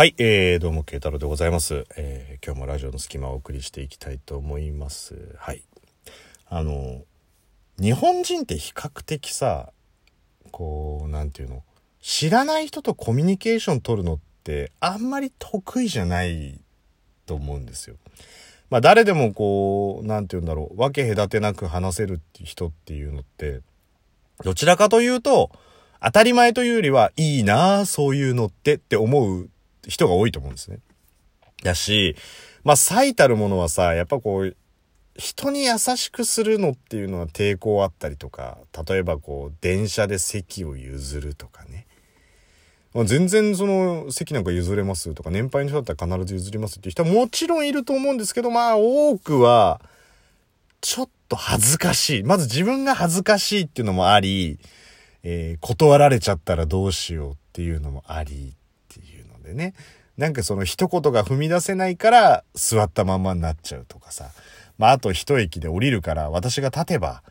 はい、えー、どうも、慶太郎でございます。えー、今日もラジオの隙間をお送りしていきたいと思います。はい。あの、日本人って比較的さ、こう、なんていうの、知らない人とコミュニケーション取るのってあんまり得意じゃないと思うんですよ。まあ誰でもこう、なんて言うんだろう、分け隔てなく話せるって人っていうのって、どちらかというと、当たり前というよりは、いいなあそういうのってって思う人が多いと思うんですね。だし、まあ最たるものはさ、やっぱこう、人に優しくするのっていうのは抵抗あったりとか、例えばこう、電車で席を譲るとかね。まあ全然その席なんか譲れますとか、年配の人だったら必ず譲りますっていう人はもちろんいると思うんですけど、まあ多くは、ちょっと恥ずかしい。まず自分が恥ずかしいっていうのもあり、えー断られちゃったらどうしようっていうのもありでね。なんかその一言が踏み出せないから座ったまんまになっちゃうとかさ。まああと一駅で降りるから私が立てば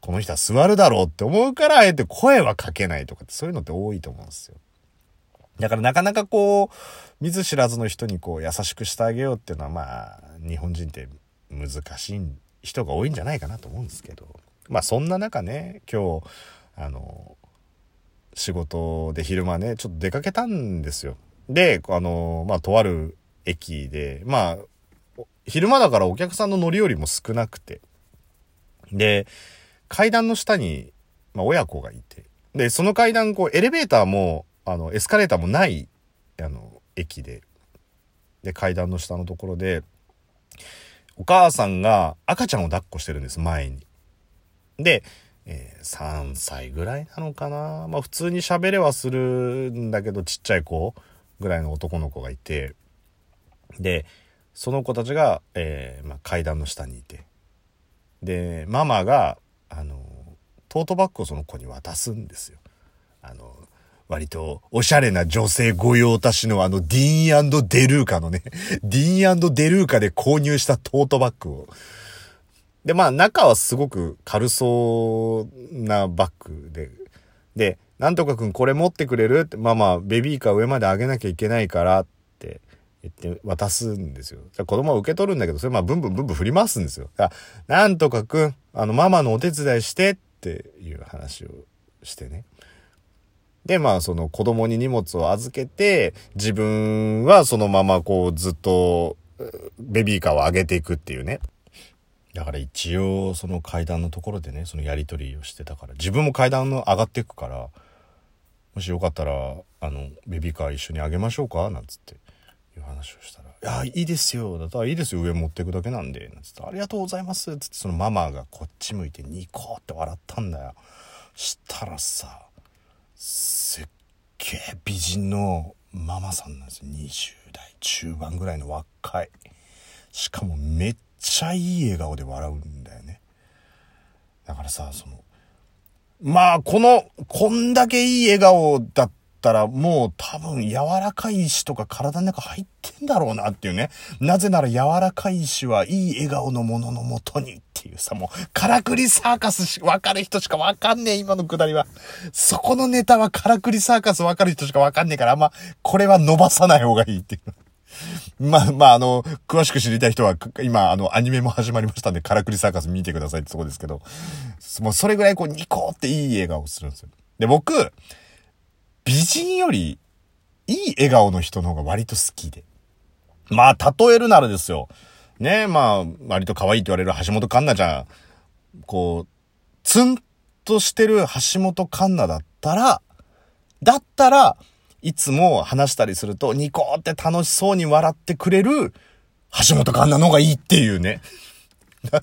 この人は座るだろうって思うからあえて声はかけないとかってそういうのって多いと思うんですよ。だからなかなかこう、見ず知らずの人にこう優しくしてあげようっていうのはまあ日本人って難しい人が多いんじゃないかなと思うんですけど。まあそんな中ね、今日、あの、仕事で昼間ね、ちょっと出かけたんですよ。で、あの、まあ、とある駅で、まあ、昼間だからお客さんの乗り降りも少なくて。で、階段の下に、まあ、親子がいて。で、その階段、こう、エレベーターも、あの、エスカレーターもない、あの、駅で。で、階段の下のところで、お母さんが赤ちゃんを抱っこしてるんです、前に。で、えー3歳ぐらいなのかなまあ普通に喋れはするんだけどちっちゃい子ぐらいの男の子がいてでその子たちが、えーまあ、階段の下にいて。でママがあのトートバッグをその子に渡すんですよ。あの割とおしゃれな女性御用達のあのディーンデルーカのね ディーンデルーカで購入したトートバッグを。で、まあ中はすごく軽そうなバッグで、で、なんとかくんこれ持ってくれる？って、まあまあベビーカー上まで上げなきゃいけないからって言って渡すんですよ。子供は受け取るんだけど、それまあブンブンブンブン振り回すんですよ。だなんとかくん、あのママのお手伝いしてっていう話をしてね。で、まあ、その子供に荷物を預けて、自分はそのままこうずっと、ベビーカーを上げていくっていうね。だから一応その階段のところでね、そのやりとりをしてたから、自分も階段の上がっていくから、もしよかったら、あの、ベビーカー一緒にあげましょうか？なんつって、いう話をしたら、いや、いいですよ。だったらいいですよ。上持っていくだけなんで。なんつって、ありがとうございます。つって、そのママがこっち向いてニコって笑ったんだよ。したらさ、すっげえ美人のママさんなんですよ。20代中盤ぐらいの若い。しかもめっっちゃいい笑顔で笑うんだよね。だからさ、その、まあ、この、こんだけいい笑顔だったら、もう多分柔らかい石とか体の中入ってんだろうなっていうね。なぜなら柔らかい石はいい笑顔のもののもとにっていうさ、もう、からくりサーカスし、わかる人しかわかんねえ、今のくだりは。そこのネタはからくりサーカスわかる人しかわかんねえから、あんま、これは伸ばさない方がいいっていう。まあ、まあ、あの、詳しく知りたい人は、今、あの、アニメも始まりましたんで、カラクリサーカス見てくださいってとこですけど、もうそれぐらいこう、ニコっていい笑顔をするんですよ。で、僕、美人より、いい笑顔の人の方が割と好きで。まあ、例えるならですよ。ねまあ、割と可愛いって言われる橋本環奈ちゃん、こう、ツンとしてる橋本環奈だったら、だったら、いつも話したりすると、ニコって楽しそうに笑ってくれる、橋本環奈の方がいいっていうね。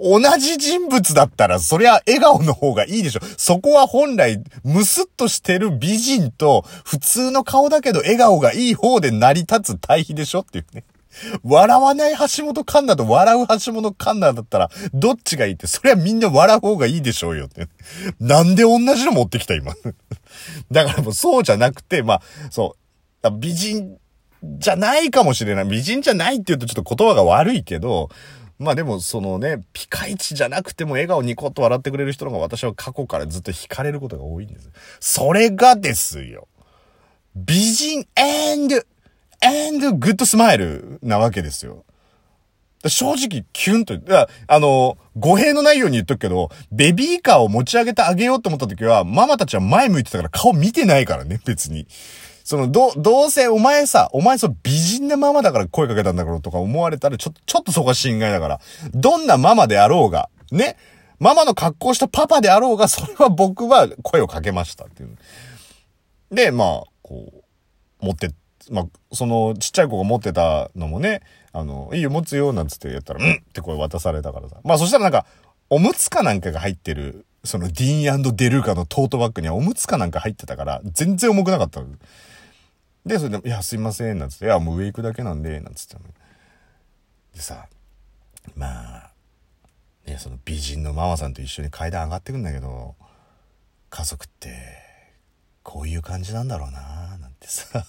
同じ人物だったら、そりゃ笑顔の方がいいでしょ。そこは本来、ムスッとしてる美人と、普通の顔だけど笑顔がいい方で成り立つ対比でしょっていうね。笑わない橋本環奈と笑う橋本環奈だったら、どっちがいいって、それはみんな笑う方がいいでしょうよって。なんで同じの持ってきた今？だからもうそうじゃなくて、まあ、そう、美人じゃないかもしれない。美人じゃないって言うとちょっと言葉が悪いけど、まあでもそのね、ピカイチじゃなくても笑顔ニコッと笑ってくれる人の方が私は過去からずっと惹かれることが多いんです。それがですよ。美人辺で good smile なわけですよ。正直、キュンと、あの、語弊のないように言っとくけど、ベビーカーを持ち上げてあげようと思った時は、ママたちは前向いてたから顔見てないからね、別に。その、ど、どうせお前さ、お前そう美人なママだから声かけたんだろうとか思われたら、ちょっと、ちょっとそこは心外だから。どんなママであろうが、ね、ママの格好したパパであろうが、それは僕は声をかけましたっていう。で、まあ、こう、持って、まあ、そのちっちゃい子が持ってたのもね、あの、いいよ、持つよ、なんつって言ったら、うんって声渡されたからさ。まあそしたらなんか、おむつかなんかが入ってる、そのディーンデルーカのトートバッグにはおむつかなんか入ってたから、全然重くなかった。で、それで、いや、すいません、なんつって、いや、もう上行くだけなんで、なんつって。でさ、まあ、ね、その美人のママさんと一緒に階段上がってくんだけど、家族って、こういう感じなんだろうななんてさ。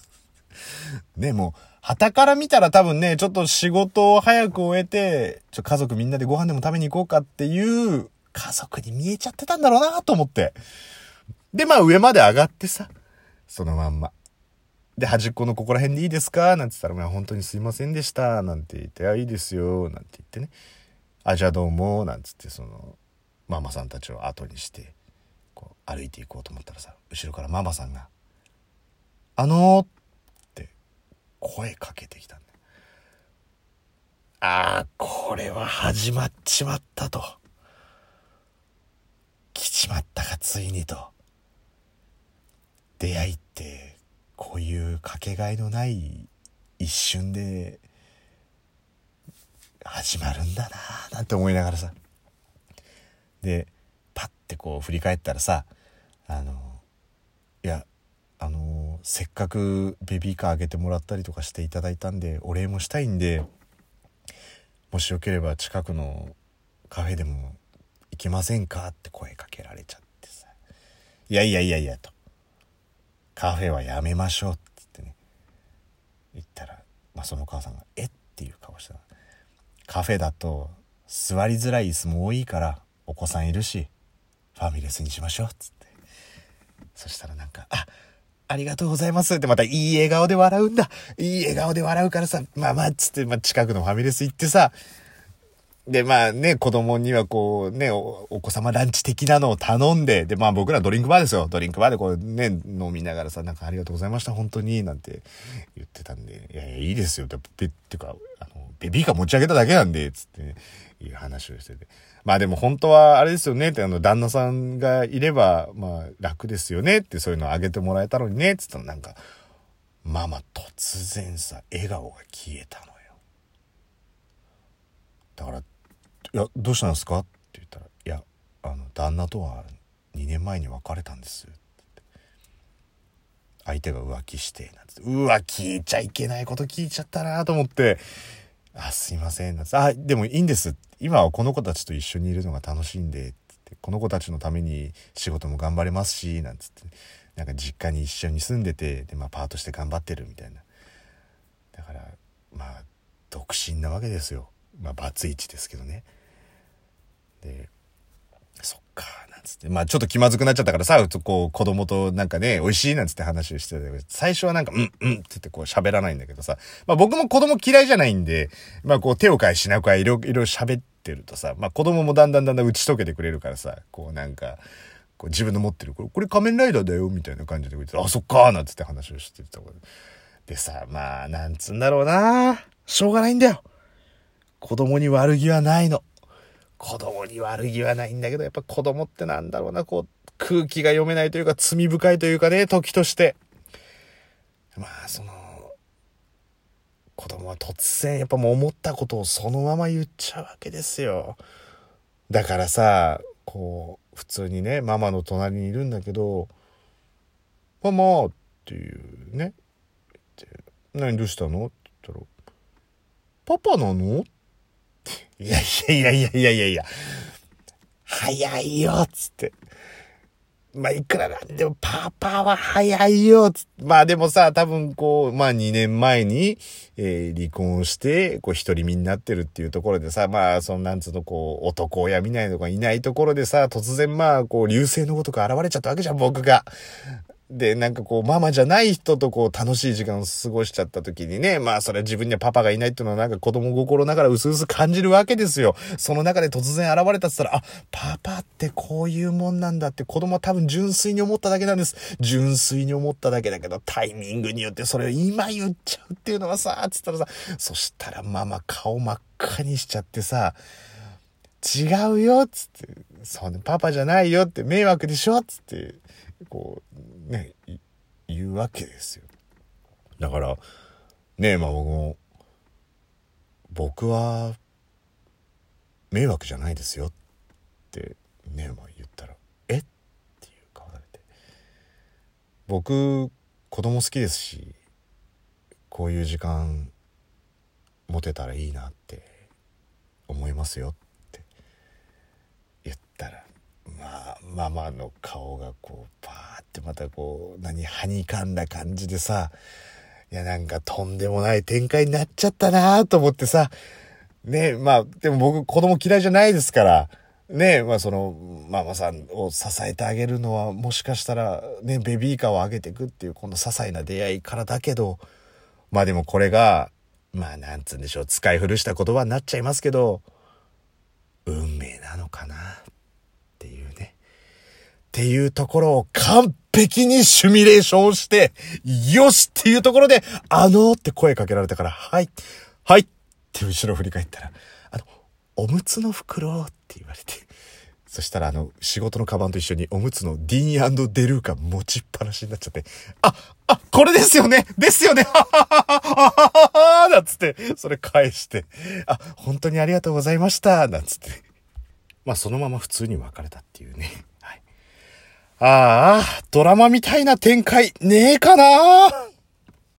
ね、もう、旗から見たら多分ね、ちょっと仕事を早く終えて、ちょ、家族みんなでご飯でも食べに行こうかっていう家族に見えちゃってたんだろうなと思って。で、まあ上まで上がってさ、そのまんま。で、端っこのここら辺でいいですか？なんて言ったら、まあ本当にすいませんでした。なんて言って、あ、いいですよ。なんて言ってね。あ、じゃあどうも。なんつって、その、ママさんたちを後にして、こう、歩いていこうと思ったらさ、後ろからママさんが、あのー、声かけてきたんだ。ああ、これは始まっちまったと。来ちまったか、ついにと。出会いってこういうかけがえのない一瞬で始まるんだなーなんて思いながらさでパッてこう振り返ったらさあのいやあのせっかくベビーカーあげてもらったりとかしていただいたんでお礼もしたいんでもしよければ近くのカフェでも行きませんかって声かけられちゃってさ「いやいやいやいや」と。カフェはやめましょう」って言ってね。言ったら、まあ、そのお母さんが「えっ?」ていう顔した。カフェだと座りづらい椅子も多いからお子さんいるしファミレスにしましょうっつって。そしたらなんか「あっありがとうございます」ってまたいい笑顔で笑うんだ。いい笑顔で笑うからさ。まあまあっつって、まあ、近くのファミレス行ってさ。で、まあね、子供にはこうねお、お子様ランチ的なのを頼んで、で、まあ僕らドリンクバーですよ。ドリンクバーでこうね、飲みながらさ、なんかありがとうございました、本当に、なんて言ってたんで、いやいや、いいですよ。って、ってか、あの、ベビーカー持ち上げただけなんで、つって、ね、いう話をしてて。まあでも本当はあれですよねって、あの、旦那さんがいれば、まあ楽ですよねって、そういうのをあげてもらえたのにね、つったらなんか、ママ突然さ、笑顔が消えたのよ。だから、いや、どうしたんですか?」って言ったら「いやあの旦那とは2年前に別れたんです」相手が浮気してなんてうわ聞いちゃいけないこと聞いちゃったなと思って「あすいません」なんて「あでもいいんです。今はこの子たちと一緒にいるのが楽しいんで」って。この子たちのために仕事も頑張れますしなんつって。なんか実家に一緒に住んでてで、まあ、パートして頑張ってるみたいな。だからまあ独身なわけですよ。まあバツイチですけどね。で、まあちょっと気まずくなっちゃったからさ、こう子供となんかね、美味しいなんつって話をしてたけど、最初はなんか、うん、うんって言ってこう喋らないんだけどさ、まあ僕も子供嫌いじゃないんで、まあこう手を変え品を変えいろいろ喋ってるとさ、まあ子供もだんだんだんだん打ち解けてくれるからさ、こうなんか、こう自分の持ってる、これこれ仮面ライダーだよ、みたいな感じで言ってあ、そっかーなんつって話をしてたでさ、まあ、なんつうんだろうなしょうがないんだよ。子供に悪気はないの。子供に悪気はないんだけど、やっぱ子供ってなんだろうな、こう、空気が読めないというか、罪深いというかね、時として。まあ、その、子供は突然、やっぱもう思ったことをそのまま言っちゃうわけですよ。だからさ、こう、普通にね、ママの隣にいるんだけど、ママっていうね、何どうしたの？って言ったら、パパなの？いやいやいやいやいやいやいや、早いよ、つって。まあ、いくらなんでも、パーパーは早いよ、つって。まあでもさ、多分こう、まあ2年前に、えー、離婚して、こう一人身になってるっていうところでさ、まあ、そのなんつうの、こう、男親みたいのがいないところでさ、突然まあ、こう、流星のごとく現れちゃったわけじゃん、僕が。で、なんかこう、ママじゃない人とこう、楽しい時間を過ごしちゃった時にね、まあそれは自分にはパパがいないっていうのはなんか子供心ながら薄々感じるわけですよ。その中で突然現れたって言ったら、あ、パパってこういうもんなんだって子供は多分純粋に思っただけなんです。純粋に思っただけだけど、タイミングによってそれを今言っちゃうっていうのはさ、つったらさ、そしたらママ顔真っ赤にしちゃってさ、違うよつって、そうね、パパじゃないよって迷惑でしょつって、こう、ね、言うわけですよ。だから、ねまあ僕も、僕は、迷惑じゃないですよって、ねまあ言ったら、え？っていう顔されて。僕、子供好きですし、こういう時間、持てたらいいなって思いますよって言ったらまあママの顔がこうってまたこう何はにかんだ感じでさいやなんかとんでもない展開になっちゃったなと思ってさねまあでも僕子供嫌いじゃないですからねまあそのママさんを支えてあげるのはもしかしたらねベビーカーをあげていくっていうこの些細な出会いからだけどまあでもこれがまあなんつうんでしょう使い古した言葉になっちゃいますけど運命なのかなっていうね。っていうところを完璧にシミュレーションして、よしっていうところで、あのーって声かけられたから、はい、はいって後ろ振り返ったら、あの、おむつの袋って言われて、そしたらあの、仕事のカバンと一緒におむつのディーンデルーカ持ちっぱなしになっちゃって、あ、あ、これですよねですよねははははははなんつって、それ返して、あ、本当にありがとうございましたなんつって。まあそのまま普通に別れたっていうね。ああ、ドラマみたいな展開ねえかな